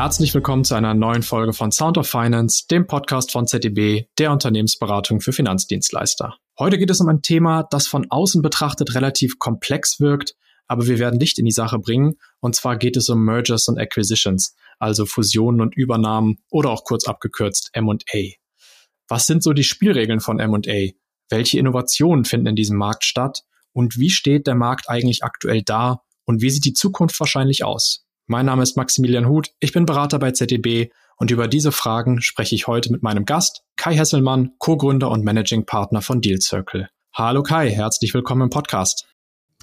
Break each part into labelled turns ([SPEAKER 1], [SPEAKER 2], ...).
[SPEAKER 1] Herzlich willkommen zu einer neuen Folge von Sound of Finance, dem Podcast von ZDB, der Unternehmensberatung für Finanzdienstleister. Heute geht es um ein Thema, das von außen betrachtet relativ komplex wirkt, aber wir werden Licht in die Sache bringen. Und zwar geht es um Mergers und Acquisitions, also Fusionen und Übernahmen oder auch kurz abgekürzt M&A. Was sind so die Spielregeln von M&A? Welche Innovationen finden in diesem Markt statt? Und wie steht der Markt eigentlich aktuell da? Und wie sieht die Zukunft wahrscheinlich aus? Mein Name ist Maximilian Huth, ich bin Berater bei ZDB und über diese Fragen spreche ich heute mit meinem Gast, Kai Hesselmann, Co-Gründer und Managing Partner von Deal Circle. Hallo Kai, herzlich willkommen im Podcast.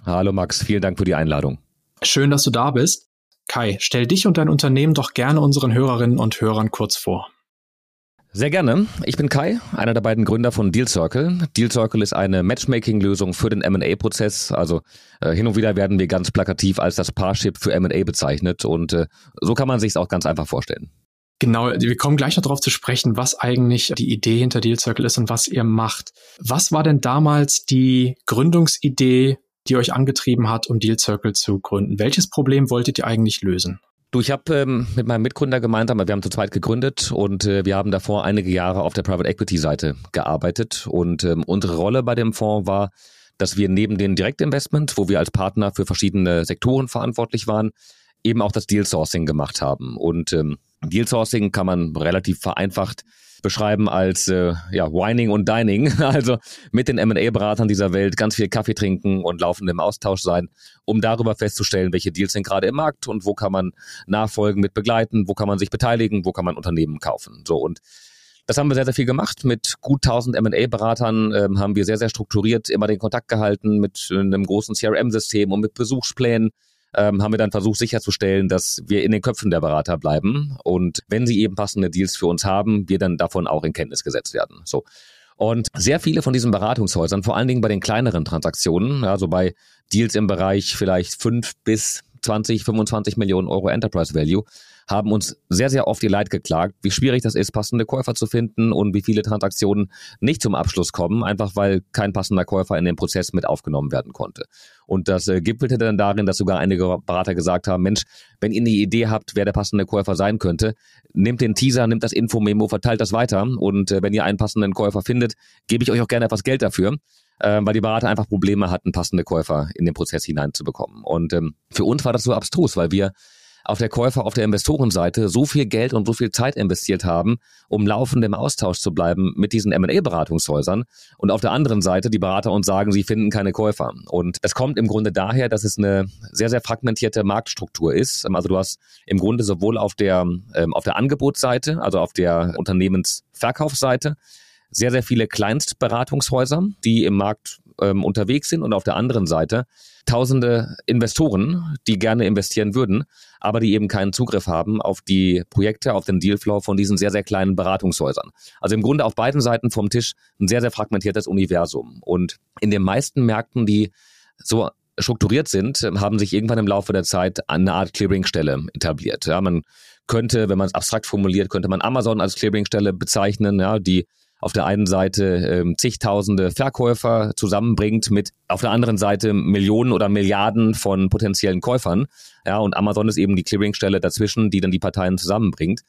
[SPEAKER 2] Hallo Max, vielen Dank für die Einladung.
[SPEAKER 1] Schön, dass du da bist. Kai, stell dich und dein Unternehmen doch gerne unseren Hörerinnen und Hörern kurz vor.
[SPEAKER 2] Sehr gerne. Ich bin Kai, einer der beiden Gründer von Deal Circle. Deal Circle ist eine Matchmaking-Lösung für den M&A-Prozess. Also äh, hin und wieder werden wir ganz plakativ als das Parship für M&A bezeichnet und äh, so kann man sich es auch ganz einfach vorstellen.
[SPEAKER 1] Genau, wir kommen gleich noch darauf zu sprechen, was eigentlich die Idee hinter Deal Circle ist und was ihr macht. Was war denn damals die Gründungsidee, die euch angetrieben hat, um Deal Circle zu gründen? Welches Problem wolltet ihr eigentlich lösen?
[SPEAKER 2] Du, ich habe ähm, mit meinem Mitgründer gemeinsam, wir haben zu zweit gegründet und äh, wir haben davor einige Jahre auf der Private Equity Seite gearbeitet und ähm, unsere Rolle bei dem Fonds war, dass wir neben den Direktinvestment, wo wir als Partner für verschiedene Sektoren verantwortlich waren, eben auch das Deal Sourcing gemacht haben. Und ähm, Deal Sourcing kann man relativ vereinfacht beschreiben als äh, ja, Whining und Dining, also mit den M&A-Beratern dieser Welt ganz viel Kaffee trinken und laufend im Austausch sein, um darüber festzustellen, welche Deals sind gerade im Markt und wo kann man Nachfolgen mit begleiten, wo kann man sich beteiligen, wo kann man Unternehmen kaufen. So und das haben wir sehr, sehr viel gemacht. Mit gut 1000 M&A-Beratern ähm, haben wir sehr, sehr strukturiert immer den Kontakt gehalten mit einem großen CRM-System und mit Besuchsplänen ähm, haben wir dann versucht sicherzustellen, dass wir in den Köpfen der Berater bleiben und wenn sie eben passende Deals für uns haben, wir dann davon auch in Kenntnis gesetzt werden. So. Und sehr viele von diesen Beratungshäusern, vor allen Dingen bei den kleineren Transaktionen, also bei Deals im Bereich vielleicht fünf bis 20, 25 Millionen Euro Enterprise Value, haben uns sehr, sehr oft ihr Leid geklagt, wie schwierig das ist, passende Käufer zu finden und wie viele Transaktionen nicht zum Abschluss kommen, einfach weil kein passender Käufer in den Prozess mit aufgenommen werden konnte. Und das äh, gipfelte dann darin, dass sogar einige Berater gesagt haben, Mensch, wenn ihr eine Idee habt, wer der passende Käufer sein könnte, nehmt den Teaser, nehmt das Info-Memo, verteilt das weiter und äh, wenn ihr einen passenden Käufer findet, gebe ich euch auch gerne etwas Geld dafür äh, weil die Berater einfach Probleme hatten, passende Käufer in den Prozess hineinzubekommen. Und ähm, für uns war das so abstrus, weil wir auf der Käufer, auf der Investorenseite so viel Geld und so viel Zeit investiert haben, um laufend im Austausch zu bleiben mit diesen M&A-Beratungshäusern und auf der anderen Seite die Berater uns sagen, sie finden keine Käufer. Und das kommt im Grunde daher, dass es eine sehr, sehr fragmentierte Marktstruktur ist. Also du hast im Grunde sowohl auf der, ähm, auf der Angebotsseite, also auf der Unternehmensverkaufsseite, sehr, sehr viele Kleinstberatungshäuser, die im Markt ähm, unterwegs sind und auf der anderen Seite tausende Investoren, die gerne investieren würden, aber die eben keinen Zugriff haben auf die Projekte, auf den Dealflow von diesen sehr, sehr kleinen Beratungshäusern. Also im Grunde auf beiden Seiten vom Tisch ein sehr, sehr fragmentiertes Universum. Und in den meisten Märkten, die so strukturiert sind, haben sich irgendwann im Laufe der Zeit eine Art Clearingstelle etabliert. Ja, man könnte, wenn man es abstrakt formuliert, könnte man Amazon als Clearingstelle bezeichnen, ja, die auf der einen Seite ähm, zigtausende Verkäufer zusammenbringt mit auf der anderen Seite Millionen oder Milliarden von potenziellen Käufern. Ja, und Amazon ist eben die Clearingstelle dazwischen, die dann die Parteien zusammenbringt.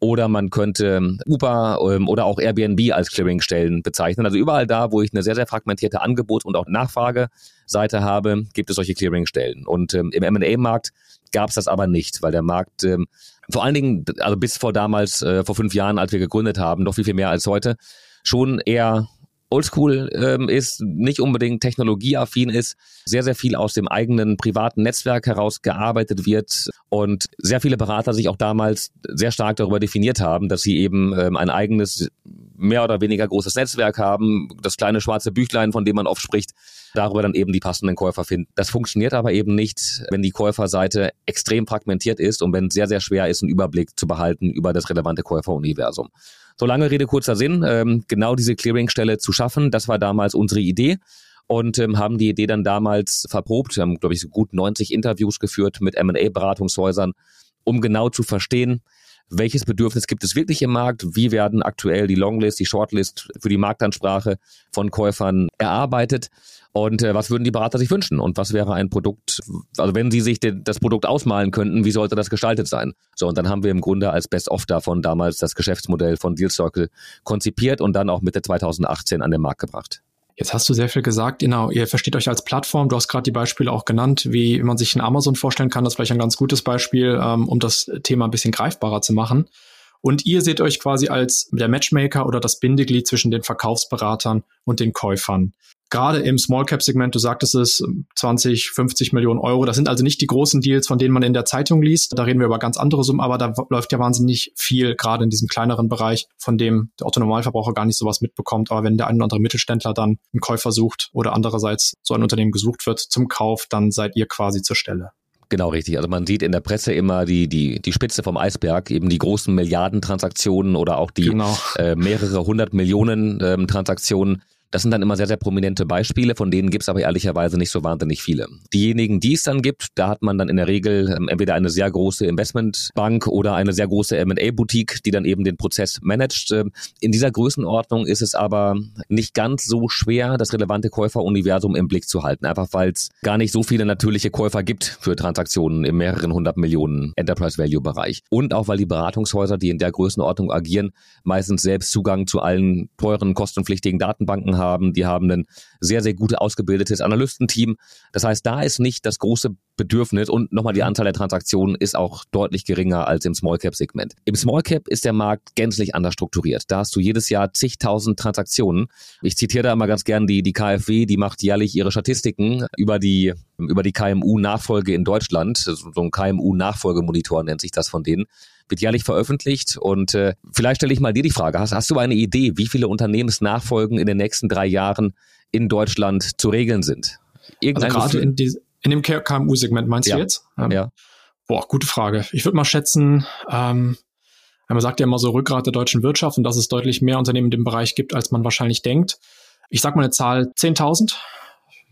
[SPEAKER 2] Oder man könnte ähm, Uber ähm, oder auch Airbnb als Clearingstellen bezeichnen. Also überall da, wo ich eine sehr, sehr fragmentierte Angebot- und auch Nachfrageseite habe, gibt es solche Clearingstellen. Und ähm, im M&A-Markt gab es das aber nicht, weil der Markt ähm, vor allen Dingen, also bis vor damals, äh, vor fünf Jahren, als wir gegründet haben, noch viel, viel mehr als heute, schon eher oldschool ähm, ist, nicht unbedingt technologieaffin ist, sehr, sehr viel aus dem eigenen privaten Netzwerk heraus gearbeitet wird und sehr viele Berater sich auch damals sehr stark darüber definiert haben, dass sie eben ähm, ein eigenes, mehr oder weniger großes Netzwerk haben, das kleine schwarze Büchlein, von dem man oft spricht, darüber dann eben die passenden Käufer finden. Das funktioniert aber eben nicht, wenn die Käuferseite extrem fragmentiert ist und wenn es sehr, sehr schwer ist, einen Überblick zu behalten über das relevante Käuferuniversum. So lange Rede, kurzer Sinn, ähm, genau diese Clearingstelle zu schaffen, das war damals unsere Idee und ähm, haben die Idee dann damals verprobt. Wir haben, glaube ich, so gut 90 Interviews geführt mit M&A-Beratungshäusern, um genau zu verstehen, welches Bedürfnis gibt es wirklich im Markt, wie werden aktuell die Longlist, die Shortlist für die Marktansprache von Käufern erarbeitet und äh, was würden die Berater sich wünschen und was wäre ein Produkt, also wenn sie sich den, das Produkt ausmalen könnten, wie sollte das gestaltet sein? So, und dann haben wir im Grunde als Best-of davon damals das Geschäftsmodell von Deal Circle konzipiert und dann auch Mitte 2018 an den Markt gebracht.
[SPEAKER 1] Jetzt hast du sehr viel gesagt, genau, ihr versteht euch als Plattform. Du hast gerade die Beispiele auch genannt, wie man sich in Amazon vorstellen kann. Das ist vielleicht ein ganz gutes Beispiel, ähm, um das Thema ein bisschen greifbarer zu machen. Und ihr seht euch quasi als der Matchmaker oder das Bindeglied zwischen den Verkaufsberatern und den Käufern gerade im Small Cap Segment, du sagtest es, 20, 50 Millionen Euro. Das sind also nicht die großen Deals, von denen man in der Zeitung liest. Da reden wir über ganz andere Summen, aber da läuft ja wahnsinnig viel, gerade in diesem kleineren Bereich, von dem der Autonormalverbraucher gar nicht sowas mitbekommt. Aber wenn der ein oder andere Mittelständler dann einen Käufer sucht oder andererseits so ein Unternehmen gesucht wird zum Kauf, dann seid ihr quasi zur Stelle.
[SPEAKER 2] Genau, richtig. Also man sieht in der Presse immer die, die, die Spitze vom Eisberg, eben die großen Milliardentransaktionen oder auch die genau. äh, mehrere hundert Millionen ähm, Transaktionen. Das sind dann immer sehr, sehr prominente Beispiele, von denen gibt es aber ehrlicherweise nicht so wahnsinnig viele. Diejenigen, die es dann gibt, da hat man dann in der Regel ähm, entweder eine sehr große Investmentbank oder eine sehr große M&A-Boutique, die dann eben den Prozess managt. Ähm, in dieser Größenordnung ist es aber nicht ganz so schwer, das relevante Käuferuniversum im Blick zu halten, einfach weil es gar nicht so viele natürliche Käufer gibt für Transaktionen im mehreren hundert Millionen Enterprise-Value-Bereich. Und auch weil die Beratungshäuser, die in der Größenordnung agieren, meistens selbst Zugang zu allen teuren, kostenpflichtigen Datenbanken haben haben. Die haben ein sehr, sehr gut ausgebildetes Analystenteam. Das heißt, da ist nicht das große Bedürfnis und nochmal die Anzahl der Transaktionen ist auch deutlich geringer als im Small Cap Segment. Im Small Cap ist der Markt gänzlich anders strukturiert. Da hast du jedes Jahr zigtausend Transaktionen. Ich zitiere da immer ganz gern die, die KfW, die macht jährlich ihre Statistiken über die, über die KMU-Nachfolge in Deutschland. So ein KMU-Nachfolgemonitor nennt sich das von denen wird jährlich veröffentlicht. Und äh, vielleicht stelle ich mal dir die Frage, hast, hast du eine Idee, wie viele Unternehmensnachfolgen in den nächsten drei Jahren in Deutschland zu regeln sind?
[SPEAKER 1] Irgendein also gerade in, die, in dem KMU-Segment meinst ja. du jetzt?
[SPEAKER 2] Ähm, ja.
[SPEAKER 1] Boah, gute Frage. Ich würde mal schätzen, ähm, man sagt ja immer so Rückgrat der deutschen Wirtschaft und dass es deutlich mehr Unternehmen in dem Bereich gibt, als man wahrscheinlich denkt. Ich sag mal eine Zahl 10.000.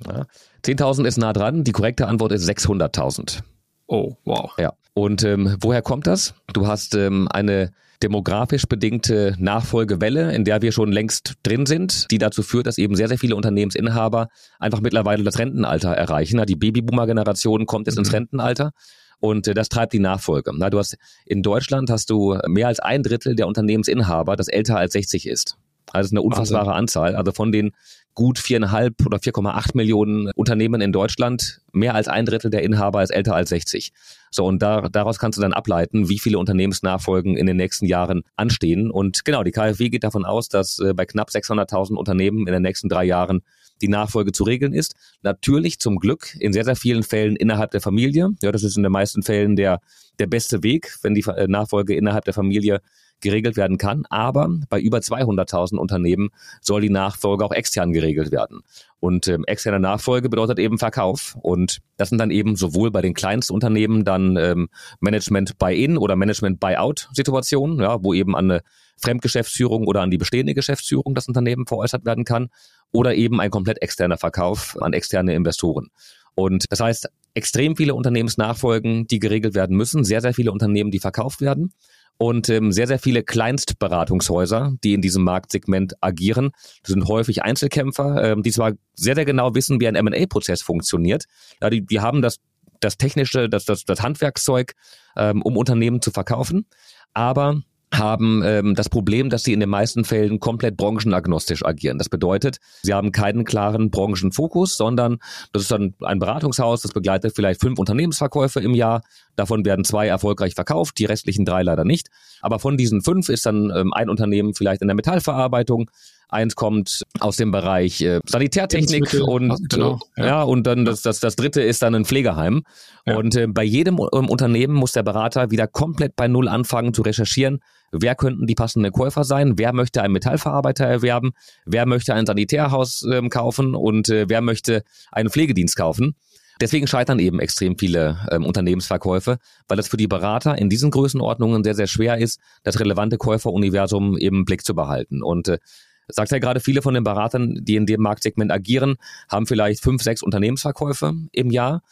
[SPEAKER 2] Ja. 10.000 ist nah dran. Die korrekte Antwort ist 600.000.
[SPEAKER 1] Oh, wow.
[SPEAKER 2] Ja. Und ähm, woher kommt das? Du hast ähm, eine demografisch bedingte Nachfolgewelle, in der wir schon längst drin sind, die dazu führt, dass eben sehr, sehr viele Unternehmensinhaber einfach mittlerweile das Rentenalter erreichen. Die Babyboomer-Generation kommt jetzt mhm. ins Rentenalter. Und äh, das treibt die Nachfolge. Na, du hast in Deutschland hast du mehr als ein Drittel der Unternehmensinhaber, das älter als 60 ist. Also eine unfassbare Wahnsinn. Anzahl. Also von den gut viereinhalb oder 4,8 Millionen Unternehmen in Deutschland, mehr als ein Drittel der Inhaber ist älter als 60. So, und da, daraus kannst du dann ableiten, wie viele Unternehmensnachfolgen in den nächsten Jahren anstehen. Und genau, die KfW geht davon aus, dass äh, bei knapp 600.000 Unternehmen in den nächsten drei Jahren die Nachfolge zu regeln ist. Natürlich zum Glück in sehr, sehr vielen Fällen innerhalb der Familie. Ja, das ist in den meisten Fällen der, der beste Weg, wenn die äh, Nachfolge innerhalb der Familie geregelt werden kann. Aber bei über 200.000 Unternehmen soll die Nachfolge auch extern geregelt werden. Und ähm, externe Nachfolge bedeutet eben Verkauf. Und das sind dann eben sowohl bei den Kleinstunternehmen dann ähm, Management Buy-in oder Management Buy-out-Situationen, ja, wo eben an eine Fremdgeschäftsführung oder an die bestehende Geschäftsführung das Unternehmen veräußert werden kann, oder eben ein komplett externer Verkauf an externe Investoren. Und das heißt, extrem viele Unternehmensnachfolgen, die geregelt werden müssen, sehr, sehr viele Unternehmen, die verkauft werden und ähm, sehr, sehr viele Kleinstberatungshäuser, die in diesem Marktsegment agieren. Das sind häufig Einzelkämpfer, ähm, die zwar sehr, sehr genau wissen, wie ein M&A-Prozess funktioniert. Ja, die, die haben das, das technische, das, das, das Handwerkszeug, ähm, um Unternehmen zu verkaufen, aber haben ähm, das Problem, dass sie in den meisten Fällen komplett branchenagnostisch agieren. Das bedeutet, sie haben keinen klaren Branchenfokus, sondern das ist dann ein Beratungshaus, das begleitet vielleicht fünf Unternehmensverkäufe im Jahr. Davon werden zwei erfolgreich verkauft, die restlichen drei leider nicht. Aber von diesen fünf ist dann ähm, ein Unternehmen vielleicht in der Metallverarbeitung, Eins kommt aus dem Bereich äh, Sanitärtechnik und genau, ja. ja. und dann das, das, das dritte ist dann ein Pflegeheim. Ja. Und äh, bei jedem ähm, Unternehmen muss der Berater wieder komplett bei Null anfangen zu recherchieren. Wer könnten die passenden Käufer sein? Wer möchte einen Metallverarbeiter erwerben? Wer möchte ein Sanitärhaus ähm, kaufen? Und äh, wer möchte einen Pflegedienst kaufen? Deswegen scheitern eben extrem viele ähm, Unternehmensverkäufe, weil es für die Berater in diesen Größenordnungen sehr, sehr schwer ist, das relevante Käuferuniversum im Blick zu behalten. Und äh, sagt ja gerade, viele von den Beratern, die in dem Marktsegment agieren, haben vielleicht fünf, sechs Unternehmensverkäufe im Jahr.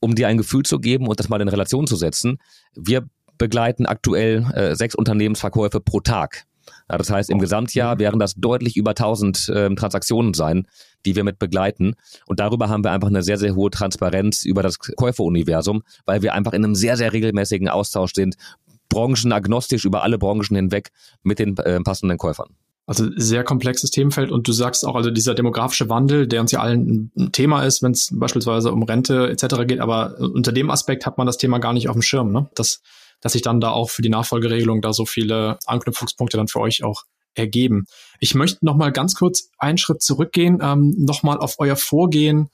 [SPEAKER 2] Um dir ein Gefühl zu geben und das mal in Relation zu setzen, wir begleiten aktuell äh, sechs Unternehmensverkäufe pro Tag. Ja, das heißt, im. Gesamtjahr werden das deutlich über 1000 äh, Transaktionen sein, die wir mit begleiten. Und darüber haben wir einfach eine sehr, sehr hohe Transparenz über das Käuferuniversum, weil wir einfach in einem sehr, sehr regelmäßigen Austausch sind, branchenagnostisch über alle Branchen hinweg mit den äh, passenden Käufern.
[SPEAKER 1] Also sehr komplexes Themenfeld und du sagst auch, also dieser demografische Wandel, der uns ja allen ein Thema ist, wenn es beispielsweise um Rente etc. geht, aber unter dem Aspekt hat man das Thema gar nicht auf dem Schirm, ne? Dass, dass sich dann da auch für die Nachfolgeregelung da so viele Anknüpfungspunkte dann für euch auch ergeben. Ich möchte noch mal ganz kurz einen Schritt zurückgehen, ähm, noch mal auf euer Vorgehen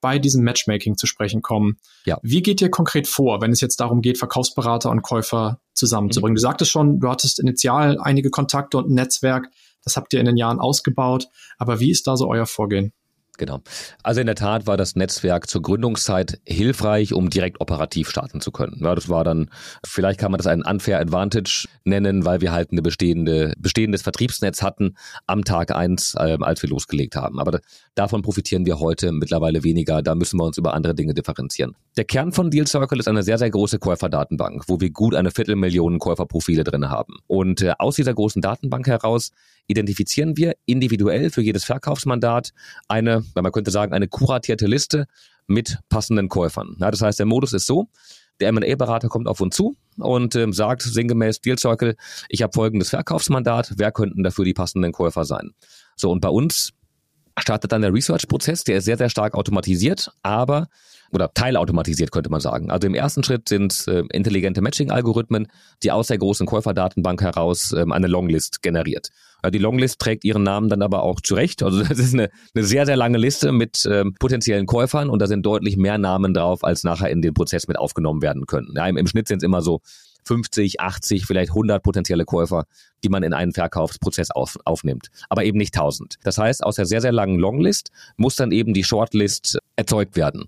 [SPEAKER 1] bei diesem Matchmaking zu sprechen kommen. Ja. Wie geht ihr konkret vor, wenn es jetzt darum geht, Verkaufsberater und Käufer zusammenzubringen? Mhm. Du sagtest schon, du hattest initial einige Kontakte und ein Netzwerk. Das habt ihr in den Jahren ausgebaut. Aber wie ist da so euer Vorgehen?
[SPEAKER 2] Genau. Also in der Tat war das Netzwerk zur Gründungszeit hilfreich, um direkt operativ starten zu können. Ja, das war dann, vielleicht kann man das einen unfair advantage nennen, weil wir halt eine bestehende, bestehendes Vertriebsnetz hatten am Tag eins, äh, als wir losgelegt haben. Aber davon profitieren wir heute mittlerweile weniger. Da müssen wir uns über andere Dinge differenzieren. Der Kern von Deal Circle ist eine sehr, sehr große Käuferdatenbank, wo wir gut eine Viertelmillion Käuferprofile drin haben. Und äh, aus dieser großen Datenbank heraus identifizieren wir individuell für jedes Verkaufsmandat eine, man könnte sagen, eine kuratierte Liste mit passenden Käufern. Ja, das heißt, der Modus ist so, der M&A-Berater kommt auf uns zu und ähm, sagt sinngemäß Deal Circle, ich habe folgendes Verkaufsmandat, wer könnten dafür die passenden Käufer sein? So, und bei uns startet dann der Research-Prozess, der ist sehr, sehr stark automatisiert, aber oder teilautomatisiert könnte man sagen. Also im ersten Schritt sind äh, intelligente Matching-Algorithmen, die aus der großen Käuferdatenbank heraus ähm, eine Longlist generiert. Ja, die Longlist trägt ihren Namen dann aber auch zurecht. Also das ist eine, eine sehr, sehr lange Liste mit ähm, potenziellen Käufern und da sind deutlich mehr Namen drauf, als nachher in den Prozess mit aufgenommen werden können. Ja, im, im Schnitt sind es immer so 50, 80, vielleicht 100 potenzielle Käufer, die man in einen Verkaufsprozess auf, aufnimmt. Aber eben nicht 1000. Das heißt, aus der sehr, sehr langen Longlist muss dann eben die Shortlist erzeugt werden.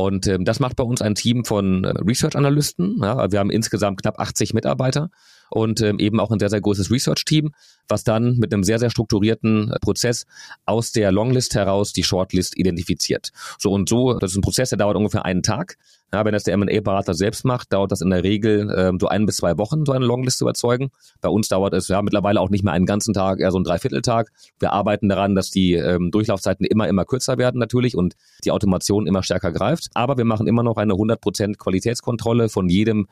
[SPEAKER 2] Und ähm, das macht bei uns ein Team von äh, Research-Analysten. Ja, wir haben insgesamt knapp 80 Mitarbeiter und ähm, eben auch ein sehr, sehr großes Research-Team, was dann mit einem sehr, sehr strukturierten äh, Prozess aus der Longlist heraus die Shortlist identifiziert. So und so, das ist ein Prozess, der dauert ungefähr einen Tag. Ja, wenn das der M&A-Berater selbst macht, dauert das in der Regel ähm, so ein bis zwei Wochen, so eine Longlist zu überzeugen. Bei uns dauert es ja mittlerweile auch nicht mehr einen ganzen Tag, eher so ein Dreivierteltag. Wir arbeiten daran, dass die ähm, Durchlaufzeiten immer, immer kürzer werden natürlich und die Automation immer stärker greift. Aber wir machen immer noch eine 100% Qualitätskontrolle von jedem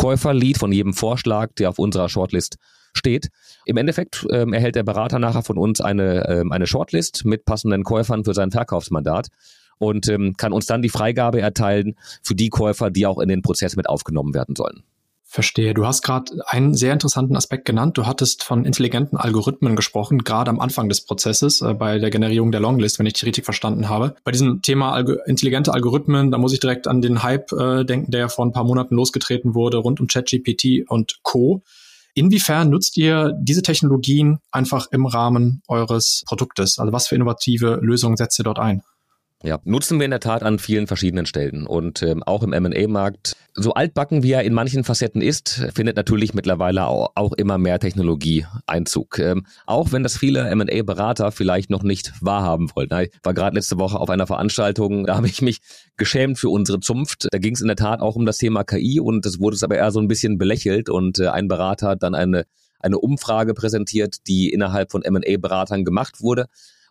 [SPEAKER 2] Käuferlied, von jedem Vorschlag, der auf unserer Shortlist steht. Im Endeffekt ähm, erhält der Berater nachher von uns eine, ähm, eine Shortlist mit passenden Käufern für sein Verkaufsmandat und ähm, kann uns dann die Freigabe erteilen für die Käufer, die auch in den Prozess mit aufgenommen werden sollen.
[SPEAKER 1] Verstehe. Du hast gerade einen sehr interessanten Aspekt genannt. Du hattest von intelligenten Algorithmen gesprochen, gerade am Anfang des Prozesses äh, bei der Generierung der Longlist, wenn ich dich richtig verstanden habe. Bei diesem Thema Algo intelligente Algorithmen, da muss ich direkt an den Hype äh, denken, der vor ein paar Monaten losgetreten wurde rund um ChatGPT und Co. Inwiefern nutzt ihr diese Technologien einfach im Rahmen eures Produktes? Also was für innovative Lösungen setzt ihr dort ein?
[SPEAKER 2] Ja, nutzen wir in der Tat an vielen verschiedenen Stellen und ähm, auch im M&A-Markt. So altbacken wie er in manchen Facetten ist, findet natürlich mittlerweile auch, auch immer mehr Technologie Einzug. Ähm, auch wenn das viele M&A-Berater vielleicht noch nicht wahrhaben wollen. Ich war gerade letzte Woche auf einer Veranstaltung, da habe ich mich geschämt für unsere Zunft. Da ging es in der Tat auch um das Thema KI und es wurde es aber eher so ein bisschen belächelt und äh, ein Berater hat dann eine eine Umfrage präsentiert, die innerhalb von M&A-Beratern gemacht wurde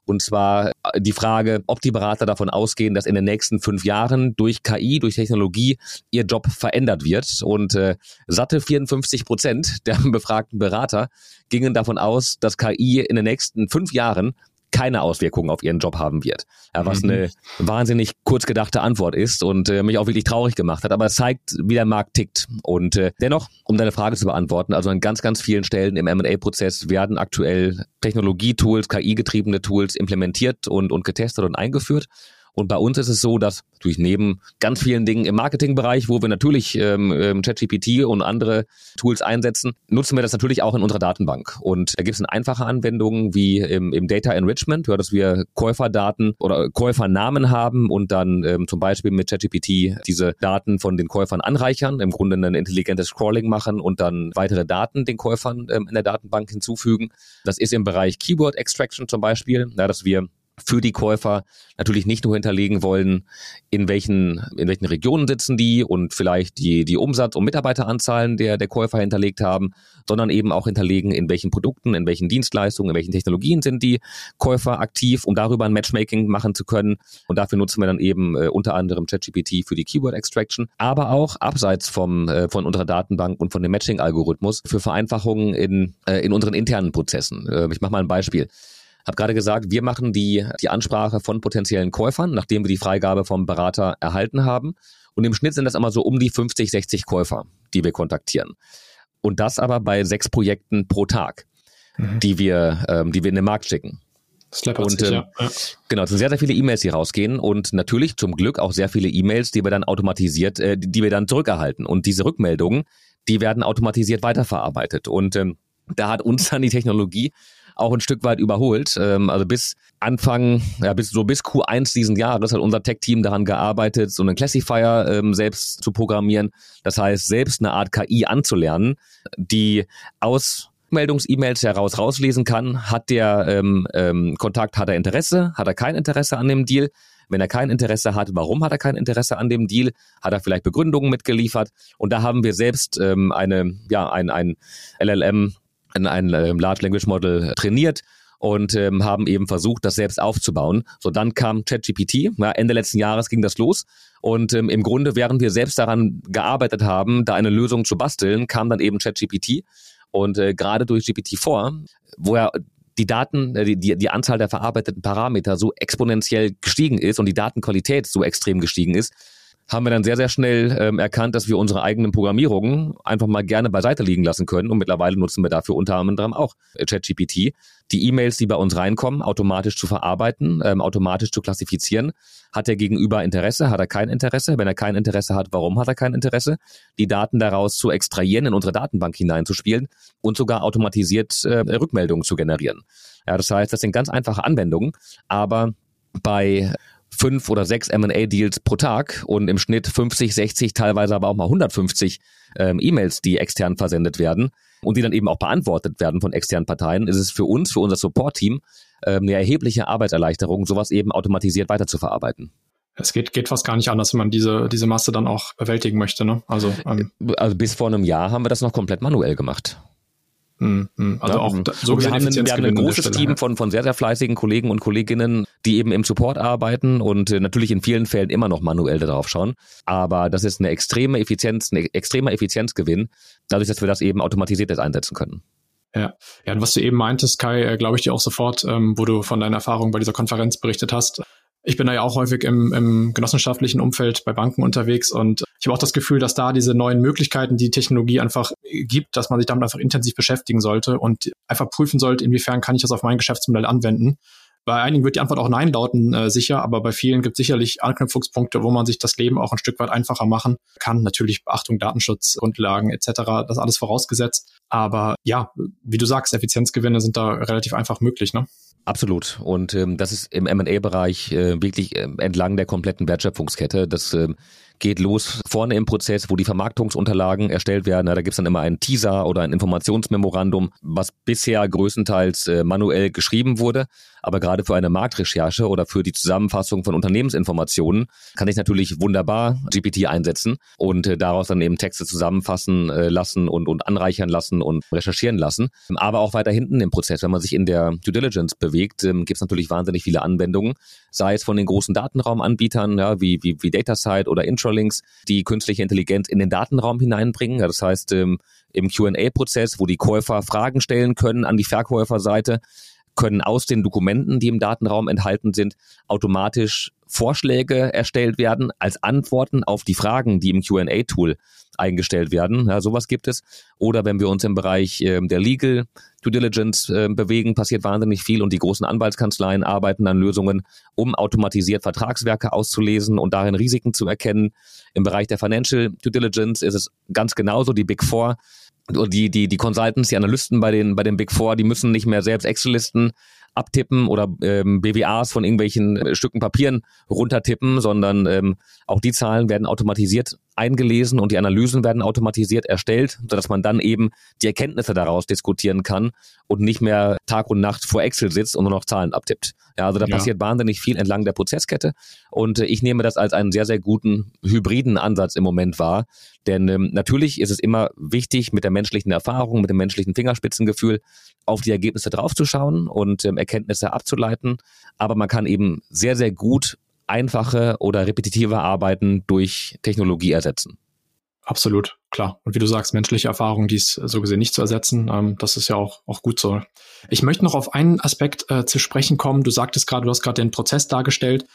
[SPEAKER 2] und zwar äh, die Frage, ob die Berater davon ausgehen, dass in den nächsten fünf Jahren durch KI, durch Technologie ihr Job verändert wird. Und äh, satte 54 Prozent der befragten Berater gingen davon aus, dass KI in den nächsten fünf Jahren keine Auswirkungen auf ihren Job haben wird. Ja, was mhm. eine wahnsinnig kurz gedachte Antwort ist und äh, mich auch wirklich traurig gemacht hat. Aber es zeigt, wie der Markt tickt. Und äh, dennoch, um deine Frage zu beantworten, also an ganz, ganz vielen Stellen im M&A-Prozess werden aktuell Technologietools, KI-getriebene Tools implementiert und, und getestet und eingeführt. Und bei uns ist es so, dass durch neben ganz vielen Dingen im Marketingbereich, wo wir natürlich ähm, ähm ChatGPT und andere Tools einsetzen, nutzen wir das natürlich auch in unserer Datenbank. Und da gibt es einfache Anwendungen wie im, im Data Enrichment, ja, dass wir Käuferdaten oder Käufernamen haben und dann ähm, zum Beispiel mit ChatGPT diese Daten von den Käufern anreichern, im Grunde ein intelligentes Scrolling machen und dann weitere Daten den Käufern ähm, in der Datenbank hinzufügen. Das ist im Bereich Keyword Extraction zum Beispiel, ja, dass wir für die Käufer natürlich nicht nur hinterlegen wollen, in welchen, in welchen Regionen sitzen die und vielleicht die, die Umsatz- und Mitarbeiteranzahlen der, der Käufer hinterlegt haben, sondern eben auch hinterlegen, in welchen Produkten, in welchen Dienstleistungen, in welchen Technologien sind die Käufer aktiv, um darüber ein Matchmaking machen zu können. Und dafür nutzen wir dann eben äh, unter anderem ChatGPT für die Keyword Extraction, aber auch abseits vom, äh, von unserer Datenbank und von dem Matching-Algorithmus für Vereinfachungen in, äh, in unseren internen Prozessen. Äh, ich mache mal ein Beispiel habe gerade gesagt, wir machen die, die Ansprache von potenziellen Käufern, nachdem wir die Freigabe vom Berater erhalten haben. Und im Schnitt sind das immer so um die 50, 60 Käufer, die wir kontaktieren. Und das aber bei sechs Projekten pro Tag, mhm. die wir, ähm, die wir in den Markt schicken.
[SPEAKER 1] Das und, sich, ähm, ja.
[SPEAKER 2] Genau, es sind sehr, sehr viele E-Mails, die rausgehen und natürlich zum Glück auch sehr viele E-Mails, die wir dann automatisiert, äh, die wir dann zurückerhalten. Und diese Rückmeldungen, die werden automatisiert weiterverarbeitet. Und ähm, da hat uns dann die Technologie auch ein Stück weit überholt. Ähm, also bis Anfang, ja, bis so bis Q1 diesen Jahres hat unser Tech-Team daran gearbeitet, so einen Classifier ähm, selbst zu programmieren. Das heißt, selbst eine Art KI anzulernen, die aus Meldungs-E-Mails heraus rauslesen kann, hat der ähm, ähm, Kontakt, hat er Interesse, hat er kein Interesse an dem Deal. Wenn er kein Interesse hat, warum hat er kein Interesse an dem Deal? Hat er vielleicht Begründungen mitgeliefert? Und da haben wir selbst ähm, eine, ja, ein, ein LLM ein äh, Large Language Model trainiert und ähm, haben eben versucht, das selbst aufzubauen. So, dann kam ChatGPT. Ja, Ende letzten Jahres ging das los. Und ähm, im Grunde, während wir selbst daran gearbeitet haben, da eine Lösung zu basteln, kam dann eben ChatGPT. Und äh, gerade durch GPT-4, wo er die Daten, äh, die, die, die Anzahl der verarbeiteten Parameter so exponentiell gestiegen ist und die Datenqualität so extrem gestiegen ist, haben wir dann sehr, sehr schnell ähm, erkannt, dass wir unsere eigenen Programmierungen einfach mal gerne beiseite liegen lassen können. Und mittlerweile nutzen wir dafür unter anderem auch äh, ChatGPT, die E-Mails, die bei uns reinkommen, automatisch zu verarbeiten, ähm, automatisch zu klassifizieren. Hat der Gegenüber Interesse? Hat er kein Interesse? Wenn er kein Interesse hat, warum hat er kein Interesse? Die Daten daraus zu extrahieren, in unsere Datenbank hineinzuspielen und sogar automatisiert äh, Rückmeldungen zu generieren. Ja, das heißt, das sind ganz einfache Anwendungen, aber bei fünf oder sechs M&A-Deals pro Tag und im Schnitt 50, 60, teilweise aber auch mal 150 ähm, E-Mails, die extern versendet werden und die dann eben auch beantwortet werden von externen Parteien, ist es für uns, für unser Support-Team, ähm, eine erhebliche Arbeitserleichterung, sowas eben automatisiert weiterzuverarbeiten.
[SPEAKER 1] Es geht, geht fast gar nicht anders, wenn man diese, diese Masse dann auch bewältigen möchte. Ne?
[SPEAKER 2] Also, ähm, also bis vor einem Jahr haben wir das noch komplett manuell gemacht.
[SPEAKER 1] Mhm, mhm. Also ja, auch
[SPEAKER 2] so wir, haben, wir haben ein großes Team von, von sehr, sehr fleißigen Kollegen und Kolleginnen, die eben im Support arbeiten und äh, natürlich in vielen Fällen immer noch manuell darauf schauen. Aber das ist eine extreme Effizienz, ein extremer Effizienzgewinn, dadurch, dass wir das eben automatisiert jetzt einsetzen können.
[SPEAKER 1] Ja, ja, und was du eben meintest, Kai, äh, glaube ich dir auch sofort, ähm, wo du von deiner Erfahrung bei dieser Konferenz berichtet hast. Ich bin da ja auch häufig im, im genossenschaftlichen Umfeld bei Banken unterwegs und ich habe auch das Gefühl, dass da diese neuen Möglichkeiten, die Technologie einfach gibt, dass man sich damit einfach intensiv beschäftigen sollte und einfach prüfen sollte, inwiefern kann ich das auf mein Geschäftsmodell anwenden. Bei einigen wird die Antwort auch Nein lauten, äh, sicher, aber bei vielen gibt es sicherlich Anknüpfungspunkte, wo man sich das Leben auch ein Stück weit einfacher machen kann. Natürlich Beachtung Datenschutz, Grundlagen etc., das alles vorausgesetzt. Aber ja, wie du sagst, Effizienzgewinne sind da relativ einfach möglich. Ne?
[SPEAKER 2] Absolut. Und ähm, das ist im M&A-Bereich äh, wirklich äh, entlang der kompletten Wertschöpfungskette. Das äh, geht los vorne im Prozess, wo die Vermarktungsunterlagen erstellt werden. Ja, da gibt's dann immer einen Teaser oder ein Informationsmemorandum, was bisher größtenteils äh, manuell geschrieben wurde. Aber gerade für eine Marktrecherche oder für die Zusammenfassung von Unternehmensinformationen kann ich natürlich wunderbar GPT einsetzen und äh, daraus dann eben Texte zusammenfassen äh, lassen und, und anreichern lassen und recherchieren lassen. Aber auch weiter hinten im Prozess, wenn man sich in der Due Diligence bewegt, ähm, gibt es natürlich wahnsinnig viele Anwendungen, sei es von den großen Datenraumanbietern, ja, wie, wie, wie DataSite oder Intralinks, die künstliche Intelligenz in den Datenraum hineinbringen. Das heißt, ähm, im QA-Prozess, wo die Käufer Fragen stellen können an die Verkäuferseite, können aus den Dokumenten, die im Datenraum enthalten sind, automatisch Vorschläge erstellt werden als Antworten auf die Fragen, die im QA-Tool eingestellt werden. Ja, sowas gibt es. Oder wenn wir uns im Bereich äh, der Legal Due Diligence äh, bewegen, passiert wahnsinnig viel und die großen Anwaltskanzleien arbeiten an Lösungen, um automatisiert Vertragswerke auszulesen und darin Risiken zu erkennen. Im Bereich der Financial Due Diligence ist es ganz genauso. Die Big Four die, die, die Consultants, die Analysten bei den, bei den Big Four, die müssen nicht mehr selbst Excel-Listen abtippen oder ähm, BWAs von irgendwelchen äh, Stücken Papieren runtertippen, sondern ähm, auch die Zahlen werden automatisiert eingelesen und die Analysen werden automatisiert erstellt, sodass man dann eben die Erkenntnisse daraus diskutieren kann und nicht mehr Tag und Nacht vor Excel sitzt und nur noch Zahlen abtippt. Ja, also da ja. passiert wahnsinnig viel entlang der Prozesskette und äh, ich nehme das als einen sehr, sehr guten hybriden Ansatz im Moment wahr. Denn ähm, natürlich ist es immer wichtig, mit der menschlichen Erfahrung, mit dem menschlichen Fingerspitzengefühl auf die Ergebnisse draufzuschauen und ähm, Erkenntnisse abzuleiten. Aber man kann eben sehr, sehr gut einfache oder repetitive Arbeiten durch Technologie ersetzen.
[SPEAKER 1] Absolut, klar. Und wie du sagst, menschliche Erfahrung, die ist so gesehen nicht zu ersetzen. Ähm, das ist ja auch, auch gut so. Ich möchte noch auf einen Aspekt äh, zu sprechen kommen. Du sagtest gerade, du hast gerade den Prozess dargestellt.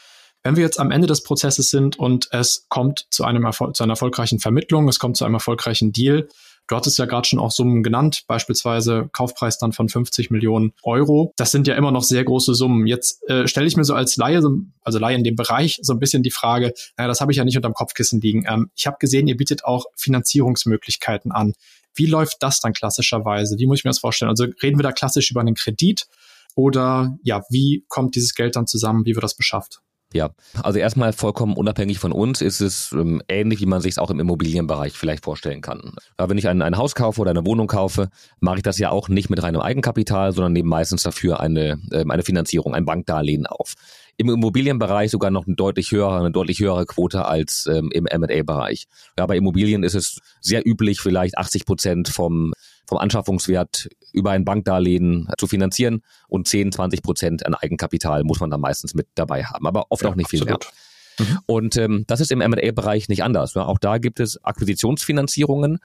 [SPEAKER 1] Wenn wir jetzt am Ende des Prozesses sind und es kommt zu einem Erfol zu einer erfolgreichen Vermittlung, es kommt zu einem erfolgreichen Deal, Du hattest ja gerade schon auch Summen genannt, beispielsweise Kaufpreis dann von 50 Millionen Euro. Das sind ja immer noch sehr große Summen. Jetzt äh, stelle ich mir so als Laie, also Laie in dem Bereich, so ein bisschen die Frage, naja, das habe ich ja nicht unterm Kopfkissen liegen. Ähm, ich habe gesehen, ihr bietet auch Finanzierungsmöglichkeiten an. Wie läuft das dann klassischerweise? Wie muss ich mir das vorstellen? Also reden wir da klassisch über einen Kredit oder ja, wie kommt dieses Geld dann zusammen? Wie wird das beschafft?
[SPEAKER 2] Ja, also erstmal vollkommen unabhängig von uns ist es ähm, ähnlich, wie man sich es auch im Immobilienbereich vielleicht vorstellen kann. Aber wenn ich ein, ein Haus kaufe oder eine Wohnung kaufe, mache ich das ja auch nicht mit reinem Eigenkapital, sondern nehme meistens dafür eine, äh, eine Finanzierung, ein Bankdarlehen auf. Im Immobilienbereich sogar noch eine deutlich höhere, eine deutlich höhere Quote als ähm, im M&A-Bereich. Ja, bei Immobilien ist es sehr üblich, vielleicht 80 Prozent vom vom Anschaffungswert über ein Bankdarlehen zu finanzieren und 10, 20 Prozent an Eigenkapital muss man dann meistens mit dabei haben, aber oft ja, auch nicht viel absolut. mehr. Mhm. Und ähm, das ist im M&A-Bereich nicht anders. Ja. Auch da gibt es Akquisitionsfinanzierungen,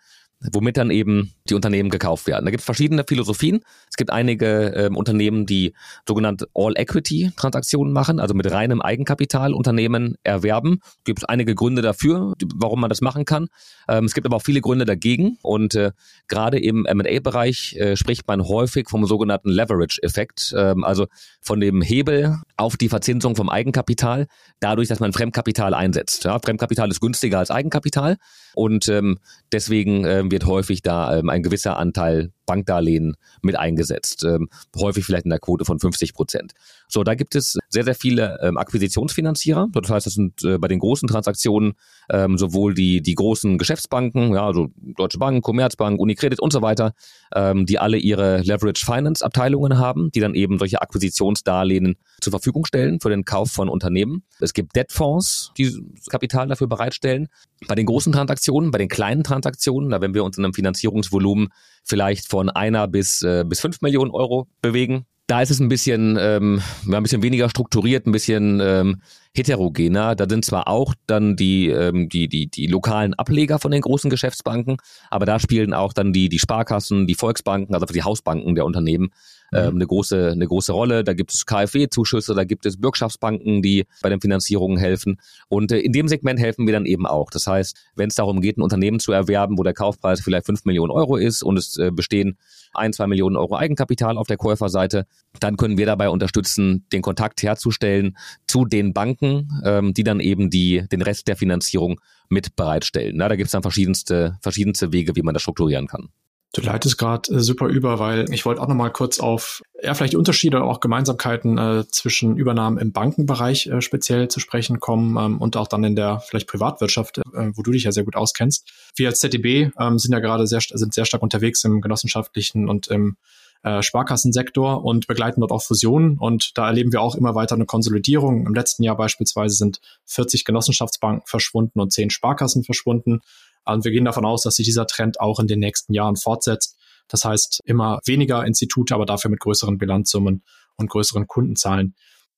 [SPEAKER 2] womit dann eben die Unternehmen gekauft werden. Da gibt es verschiedene Philosophien. Es gibt einige ähm, Unternehmen, die sogenannte All-Equity-Transaktionen machen, also mit reinem Eigenkapital Unternehmen erwerben. Gibt es einige Gründe dafür, warum man das machen kann. Ähm, es gibt aber auch viele Gründe dagegen. Und äh, gerade im M&A-Bereich äh, spricht man häufig vom sogenannten Leverage-Effekt, ähm, also von dem Hebel auf die Verzinsung vom Eigenkapital, dadurch, dass man Fremdkapital einsetzt. Ja, Fremdkapital ist günstiger als Eigenkapital und ähm, deswegen ähm, wird häufig da ähm, ein gewisser Anteil Bankdarlehen mit eingesetzt. Ähm, häufig vielleicht in der Quote von 50 Prozent. So, da gibt es sehr, sehr viele ähm, Akquisitionsfinanzierer. Das heißt, das sind äh, bei den großen Transaktionen ähm, sowohl die, die großen Geschäftsbanken, ja, also Deutsche Bank, Commerzbank, Unicredit und so weiter, ähm, die alle ihre Leverage Finance Abteilungen haben, die dann eben solche Akquisitionsdarlehen zur Verfügung stellen für den Kauf von Unternehmen. Es gibt Debtfonds, die Kapital dafür bereitstellen. Bei den großen Transaktionen, bei den kleinen Transaktionen, da wenn wir uns in einem Finanzierungsvolumen vielleicht von einer bis, äh, bis fünf Millionen Euro bewegen, da ist es ein bisschen, ähm, ein bisschen weniger strukturiert, ein bisschen ähm, heterogener. Da sind zwar auch dann die, ähm, die, die, die lokalen Ableger von den großen Geschäftsbanken, aber da spielen auch dann die, die Sparkassen, die Volksbanken, also die Hausbanken der Unternehmen ähm, eine große eine große Rolle. Da gibt es KfW-Zuschüsse, da gibt es Bürgschaftsbanken, die bei den Finanzierungen helfen. Und äh, in dem Segment helfen wir dann eben auch. Das heißt, wenn es darum geht, ein Unternehmen zu erwerben, wo der Kaufpreis vielleicht fünf Millionen Euro ist und es äh, bestehen ein, zwei Millionen Euro Eigenkapital auf der Käuferseite, dann können wir dabei unterstützen, den Kontakt herzustellen zu den Banken, ähm, die dann eben die, den Rest der Finanzierung mit bereitstellen. Na, da gibt es dann verschiedenste, verschiedenste Wege, wie man das strukturieren kann.
[SPEAKER 1] Du leitest gerade äh, super über, weil ich wollte auch noch mal kurz auf ja vielleicht Unterschiede oder auch Gemeinsamkeiten äh, zwischen Übernahmen im Bankenbereich äh, speziell zu sprechen kommen ähm, und auch dann in der vielleicht Privatwirtschaft, äh, wo du dich ja sehr gut auskennst. Wir als ZDB ähm, sind ja gerade sehr sehr stark unterwegs im genossenschaftlichen und im äh, Sparkassensektor und begleiten dort auch Fusionen. Und da erleben wir auch immer weiter eine Konsolidierung. Im letzten Jahr beispielsweise sind 40 Genossenschaftsbanken verschwunden und 10 Sparkassen verschwunden. Und wir gehen davon aus, dass sich dieser Trend auch in den nächsten Jahren fortsetzt. Das heißt, immer weniger Institute, aber dafür mit größeren Bilanzsummen und größeren Kundenzahlen.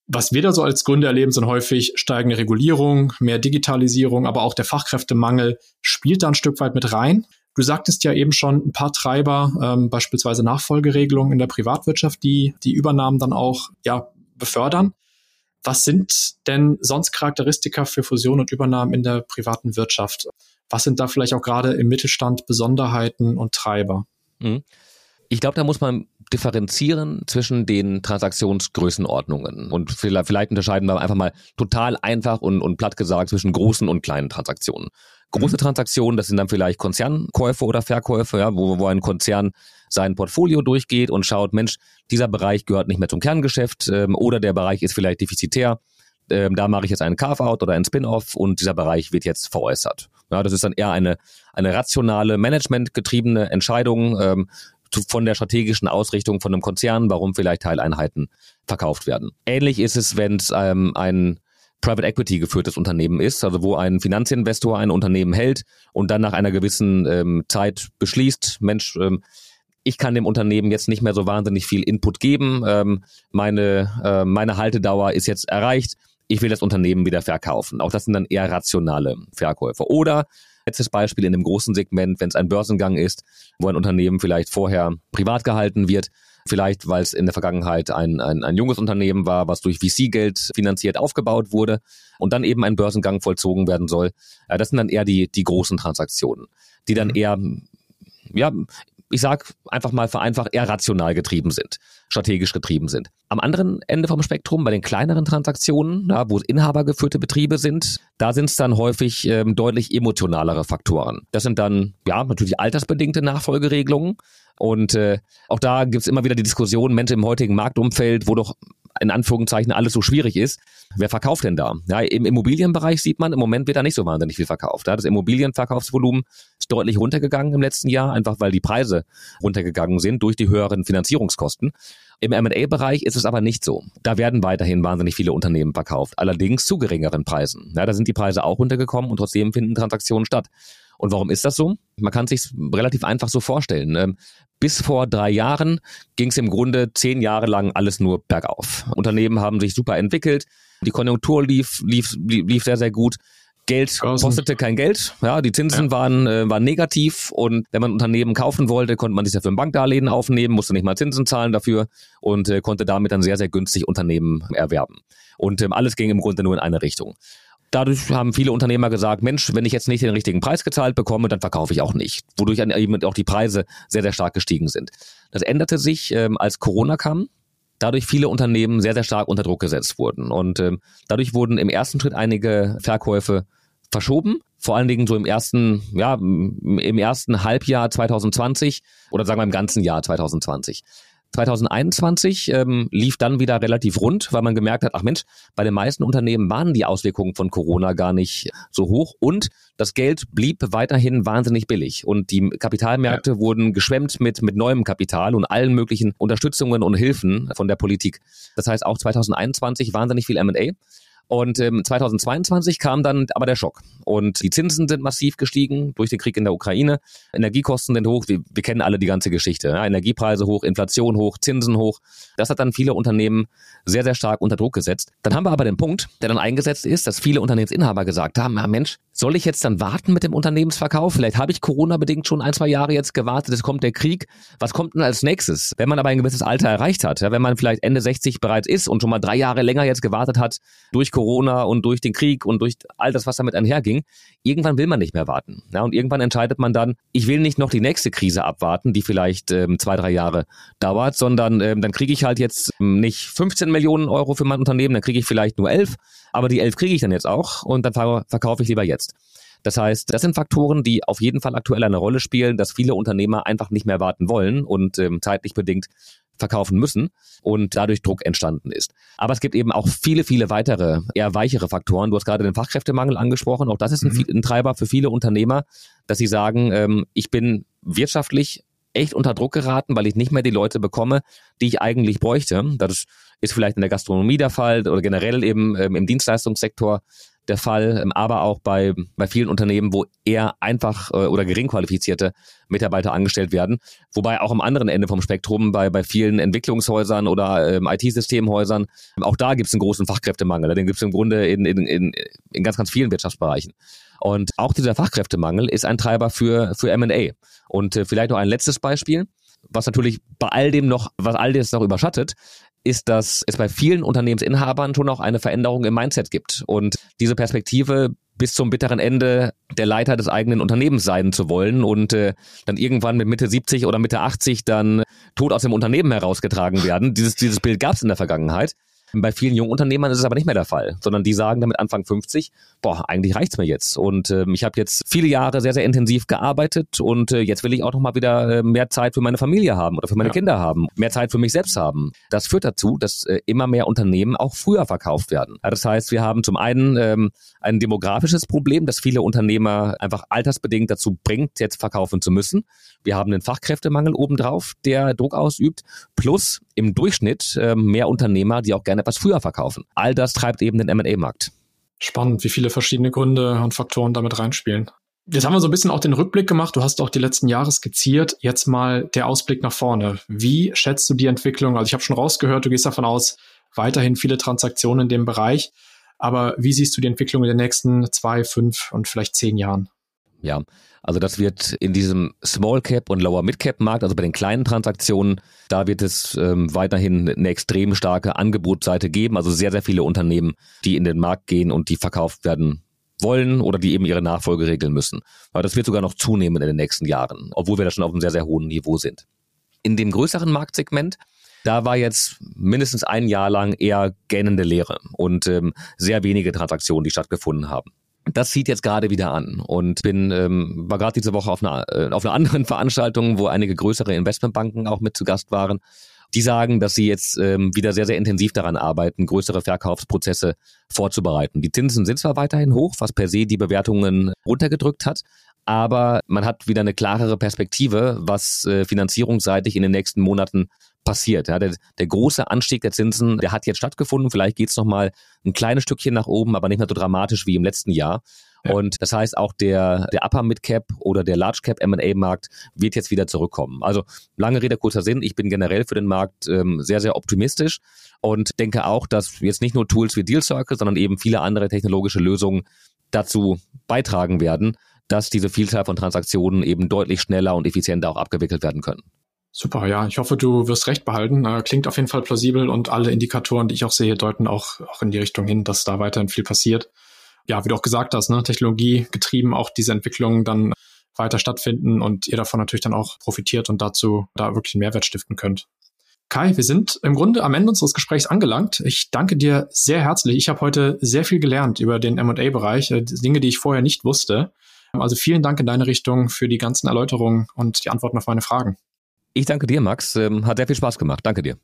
[SPEAKER 1] Was wir da so als Gründe erleben, sind häufig steigende Regulierung, mehr Digitalisierung, aber auch der Fachkräftemangel spielt da ein Stück weit mit rein. Du sagtest ja eben schon ein paar Treiber, ähm, beispielsweise Nachfolgeregelungen in der Privatwirtschaft, die die Übernahmen dann auch ja, befördern. Was sind denn sonst Charakteristika für Fusion und Übernahmen in der privaten Wirtschaft? Was sind da vielleicht auch gerade im Mittelstand Besonderheiten und Treiber? Mhm.
[SPEAKER 2] Ich glaube, da muss man differenzieren zwischen den Transaktionsgrößenordnungen. Und vielleicht, vielleicht unterscheiden wir einfach mal total einfach und, und platt gesagt zwischen großen und kleinen Transaktionen. Große mhm. Transaktionen, das sind dann vielleicht Konzernkäufe oder Verkäufe, ja, wo, wo ein Konzern sein Portfolio durchgeht und schaut, Mensch, dieser Bereich gehört nicht mehr zum Kerngeschäft ähm, oder der Bereich ist vielleicht defizitär. Ähm, da mache ich jetzt einen Carve-out oder einen Spin-off und dieser Bereich wird jetzt veräußert. Ja, das ist dann eher eine, eine rationale, managementgetriebene Entscheidung ähm, zu, von der strategischen Ausrichtung von einem Konzern, warum vielleicht Teileinheiten verkauft werden. Ähnlich ist es, wenn es ähm, ein Private Equity geführtes Unternehmen ist, also wo ein Finanzinvestor ein Unternehmen hält und dann nach einer gewissen ähm, Zeit beschließt, Mensch, ähm, ich kann dem Unternehmen jetzt nicht mehr so wahnsinnig viel Input geben, ähm, meine, äh, meine Haltedauer ist jetzt erreicht, ich will das Unternehmen wieder verkaufen. Auch das sind dann eher rationale Verkäufe. Oder letztes Beispiel in dem großen Segment, wenn es ein Börsengang ist, wo ein Unternehmen vielleicht vorher privat gehalten wird, vielleicht weil es in der Vergangenheit ein, ein, ein junges Unternehmen war, was durch VC-Geld finanziert aufgebaut wurde und dann eben ein Börsengang vollzogen werden soll. Das sind dann eher die, die großen Transaktionen, die dann mhm. eher ja, ich sag einfach mal vereinfacht, eher rational getrieben sind, strategisch getrieben sind. Am anderen Ende vom Spektrum, bei den kleineren Transaktionen, ja, wo es inhabergeführte Betriebe sind, da sind es dann häufig ähm, deutlich emotionalere Faktoren. Das sind dann, ja, natürlich altersbedingte Nachfolgeregelungen. Und äh, auch da gibt's immer wieder die Diskussion, Mensch, im heutigen Marktumfeld, wo doch in Anführungszeichen alles so schwierig ist, wer verkauft denn da? Ja, Im Immobilienbereich sieht man, im Moment wird da nicht so wahnsinnig viel verkauft. Ja, das Immobilienverkaufsvolumen ist deutlich runtergegangen im letzten Jahr, einfach weil die Preise runtergegangen sind durch die höheren Finanzierungskosten. Im M&A-Bereich ist es aber nicht so. Da werden weiterhin wahnsinnig viele Unternehmen verkauft, allerdings zu geringeren Preisen. Ja, da sind die Preise auch runtergekommen und trotzdem finden Transaktionen statt. Und warum ist das so? Man kann sich relativ einfach so vorstellen. Bis vor drei Jahren ging es im Grunde zehn Jahre lang alles nur bergauf. Unternehmen haben sich super entwickelt, die Konjunktur lief, lief, lief sehr, sehr gut. Geld kostete kein Geld, ja, die Zinsen ja. waren, äh, waren negativ und wenn man Unternehmen kaufen wollte, konnte man sich dafür ein Bankdarlehen aufnehmen, musste nicht mal Zinsen zahlen dafür und äh, konnte damit dann sehr, sehr günstig Unternehmen erwerben. Und ähm, alles ging im Grunde nur in eine Richtung. Dadurch haben viele Unternehmer gesagt, Mensch, wenn ich jetzt nicht den richtigen Preis gezahlt bekomme, dann verkaufe ich auch nicht. Wodurch eben auch die Preise sehr, sehr stark gestiegen sind. Das änderte sich, ähm, als Corona kam. Dadurch viele Unternehmen sehr, sehr stark unter Druck gesetzt wurden. Und ähm, dadurch wurden im ersten Schritt einige Verkäufe verschoben. Vor allen Dingen so im ersten, ja, im ersten Halbjahr 2020 oder sagen wir im ganzen Jahr 2020. 2021 ähm, lief dann wieder relativ rund, weil man gemerkt hat, ach Mensch, bei den meisten Unternehmen waren die Auswirkungen von Corona gar nicht so hoch und das Geld blieb weiterhin wahnsinnig billig und die Kapitalmärkte ja. wurden geschwemmt mit, mit neuem Kapital und allen möglichen Unterstützungen und Hilfen von der Politik. Das heißt auch 2021 wahnsinnig viel M&A. Und ähm, 2022 kam dann aber der Schock. Und die Zinsen sind massiv gestiegen durch den Krieg in der Ukraine. Energiekosten sind hoch. Wir, wir kennen alle die ganze Geschichte. Ja? Energiepreise hoch, Inflation hoch, Zinsen hoch. Das hat dann viele Unternehmen sehr, sehr stark unter Druck gesetzt. Dann haben wir aber den Punkt, der dann eingesetzt ist, dass viele Unternehmensinhaber gesagt haben, ja Mensch, soll ich jetzt dann warten mit dem Unternehmensverkauf? Vielleicht habe ich Corona-bedingt schon ein, zwei Jahre jetzt gewartet, es kommt der Krieg. Was kommt denn als nächstes? Wenn man aber ein gewisses Alter erreicht hat, ja, wenn man vielleicht Ende 60 bereits ist und schon mal drei Jahre länger jetzt gewartet hat durch Corona und durch den Krieg und durch all das, was damit einherging, irgendwann will man nicht mehr warten. Ja, und irgendwann entscheidet man dann, ich will nicht noch die nächste Krise abwarten, die vielleicht ähm, zwei, drei Jahre dauert, sondern ähm, dann kriege ich halt jetzt ähm, nicht 15 Millionen Euro für mein Unternehmen, dann kriege ich vielleicht nur 11, aber die 11 kriege ich dann jetzt auch und dann verkaufe ich lieber jetzt jetzt. Das heißt, das sind Faktoren, die auf jeden Fall aktuell eine Rolle spielen, dass viele Unternehmer einfach nicht mehr warten wollen und ähm, zeitlich bedingt verkaufen müssen und dadurch Druck entstanden ist. Aber es gibt eben auch viele, viele weitere, eher weichere Faktoren. Du hast gerade den Fachkräftemangel angesprochen. Auch das ist ein, mhm. ein Treiber für viele Unternehmer, dass sie sagen, ähm, ich bin wirtschaftlich echt unter Druck geraten, weil ich nicht mehr die Leute bekomme, die ich eigentlich bräuchte. Das ist vielleicht in der Gastronomie der Fall oder generell eben ähm, im Dienstleistungssektor der Fall, ähm, aber auch bei, bei vielen Unternehmen, wo eher einfach äh, oder gering qualifizierte Mitarbeiter angestellt werden. Wobei auch am anderen Ende vom Spektrum bei, bei vielen Entwicklungshäusern oder ähm, IT-Systemhäusern, auch da gibt es einen großen Fachkräftemangel. Den gibt es im Grunde in, in, in, in ganz, ganz vielen Wirtschaftsbereichen. Und auch dieser Fachkräftemangel ist ein Treiber für, für M&A. Und äh, vielleicht noch ein letztes Beispiel was natürlich bei all dem noch, was all das noch überschattet, ist, dass es bei vielen Unternehmensinhabern schon auch eine Veränderung im Mindset gibt. Und diese Perspektive bis zum bitteren Ende der Leiter des eigenen Unternehmens sein zu wollen und äh, dann irgendwann mit Mitte 70 oder Mitte 80 dann tot aus dem Unternehmen herausgetragen werden. Dieses, dieses Bild gab es in der Vergangenheit. Bei vielen jungen Unternehmern ist es aber nicht mehr der Fall, sondern die sagen damit Anfang 50, boah, eigentlich reicht's mir jetzt. Und äh, ich habe jetzt viele Jahre sehr, sehr intensiv gearbeitet und äh, jetzt will ich auch noch mal wieder äh, mehr Zeit für meine Familie haben oder für meine ja. Kinder haben, mehr Zeit für mich selbst haben. Das führt dazu, dass äh, immer mehr Unternehmen auch früher verkauft werden. Das heißt, wir haben zum einen ähm, ein demografisches Problem, dass viele Unternehmer einfach altersbedingt dazu bringt, jetzt verkaufen zu müssen. Wir haben den Fachkräftemangel obendrauf, der Druck ausübt, plus im Durchschnitt äh, mehr Unternehmer, die auch gerne etwas früher verkaufen. All das treibt eben den M&A-Markt.
[SPEAKER 1] Spannend, wie viele verschiedene Gründe und Faktoren damit reinspielen. Jetzt haben wir so ein bisschen auch den Rückblick gemacht. Du hast auch die letzten Jahre skizziert. Jetzt mal der Ausblick nach vorne. Wie schätzt du die Entwicklung? Also ich habe schon rausgehört, du gehst davon aus, weiterhin viele Transaktionen in dem Bereich. Aber wie siehst du die Entwicklung in den nächsten zwei, fünf und vielleicht zehn Jahren?
[SPEAKER 2] Ja, also das wird in diesem Small Cap und Lower Mid Cap Markt, also bei den kleinen Transaktionen, da wird es ähm, weiterhin eine extrem starke Angebotsseite geben. Also sehr, sehr viele Unternehmen, die in den Markt gehen und die verkauft werden wollen oder die eben ihre Nachfolge regeln müssen. Aber das wird sogar noch zunehmen in den nächsten Jahren, obwohl wir da schon auf einem sehr, sehr hohen Niveau sind. In dem größeren Marktsegment, da war jetzt mindestens ein Jahr lang eher gähnende Leere und ähm, sehr wenige Transaktionen, die stattgefunden haben das zieht jetzt gerade wieder an und bin ähm, war gerade diese Woche auf einer äh, auf einer anderen Veranstaltung, wo einige größere Investmentbanken auch mit zu Gast waren. Die sagen, dass sie jetzt ähm, wieder sehr sehr intensiv daran arbeiten, größere Verkaufsprozesse vorzubereiten. Die Zinsen sind zwar weiterhin hoch, was per se die Bewertungen runtergedrückt hat, aber man hat wieder eine klarere Perspektive, was äh, finanzierungsseitig in den nächsten Monaten passiert. Ja, der, der große Anstieg der Zinsen, der hat jetzt stattgefunden. Vielleicht geht es nochmal ein kleines Stückchen nach oben, aber nicht mehr so dramatisch wie im letzten Jahr. Ja. Und das heißt, auch der, der Upper Mid Cap oder der Large Cap M&A Markt wird jetzt wieder zurückkommen. Also lange Rede, kurzer Sinn. Ich bin generell für den Markt ähm, sehr, sehr optimistisch und denke auch, dass jetzt nicht nur Tools wie Deal Circle, sondern eben viele andere technologische Lösungen dazu beitragen werden, dass diese Vielzahl von Transaktionen eben deutlich schneller und effizienter auch abgewickelt werden können.
[SPEAKER 1] Super, ja. Ich hoffe, du wirst recht behalten. Äh, klingt auf jeden Fall plausibel und alle Indikatoren, die ich auch sehe, deuten auch, auch in die Richtung hin, dass da weiterhin viel passiert. Ja, wie du auch gesagt hast, ne, Technologie getrieben auch diese Entwicklungen dann weiter stattfinden und ihr davon natürlich dann auch profitiert und dazu da wirklich einen Mehrwert stiften könnt. Kai, wir sind im Grunde am Ende unseres Gesprächs angelangt. Ich danke dir sehr herzlich. Ich habe heute sehr viel gelernt über den M&A-Bereich, äh, Dinge, die ich vorher nicht wusste. Also vielen Dank in deine Richtung für die ganzen Erläuterungen und die Antworten auf meine Fragen.
[SPEAKER 2] Ich danke dir, Max. Ähm, hat sehr viel Spaß gemacht. Danke dir.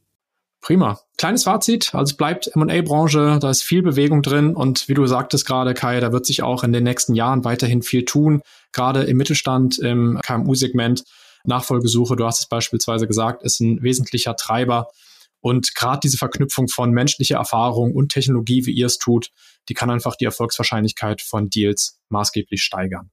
[SPEAKER 1] Prima. Kleines Fazit. Also es bleibt M&A-Branche, da ist viel Bewegung drin und wie du sagtest gerade, Kai, da wird sich auch in den nächsten Jahren weiterhin viel tun, gerade im Mittelstand, im KMU-Segment. Nachfolgesuche, du hast es beispielsweise gesagt, ist ein wesentlicher Treiber. Und gerade diese Verknüpfung von menschlicher Erfahrung und Technologie, wie ihr es tut, die kann einfach die Erfolgswahrscheinlichkeit von Deals maßgeblich steigern.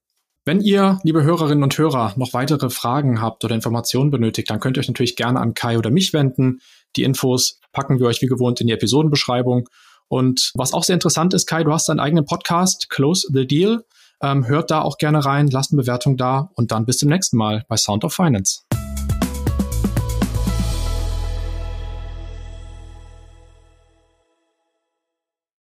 [SPEAKER 1] Wenn ihr, liebe Hörerinnen und Hörer, noch weitere Fragen habt oder Informationen benötigt, dann könnt ihr euch natürlich gerne an Kai oder mich wenden. Die Infos packen wir euch wie gewohnt in die Episodenbeschreibung. Und was auch sehr interessant ist, Kai, du hast deinen eigenen Podcast, Close the Deal. Ähm, hört da auch gerne rein, lasst eine Bewertung da und dann bis zum nächsten Mal bei Sound of Finance.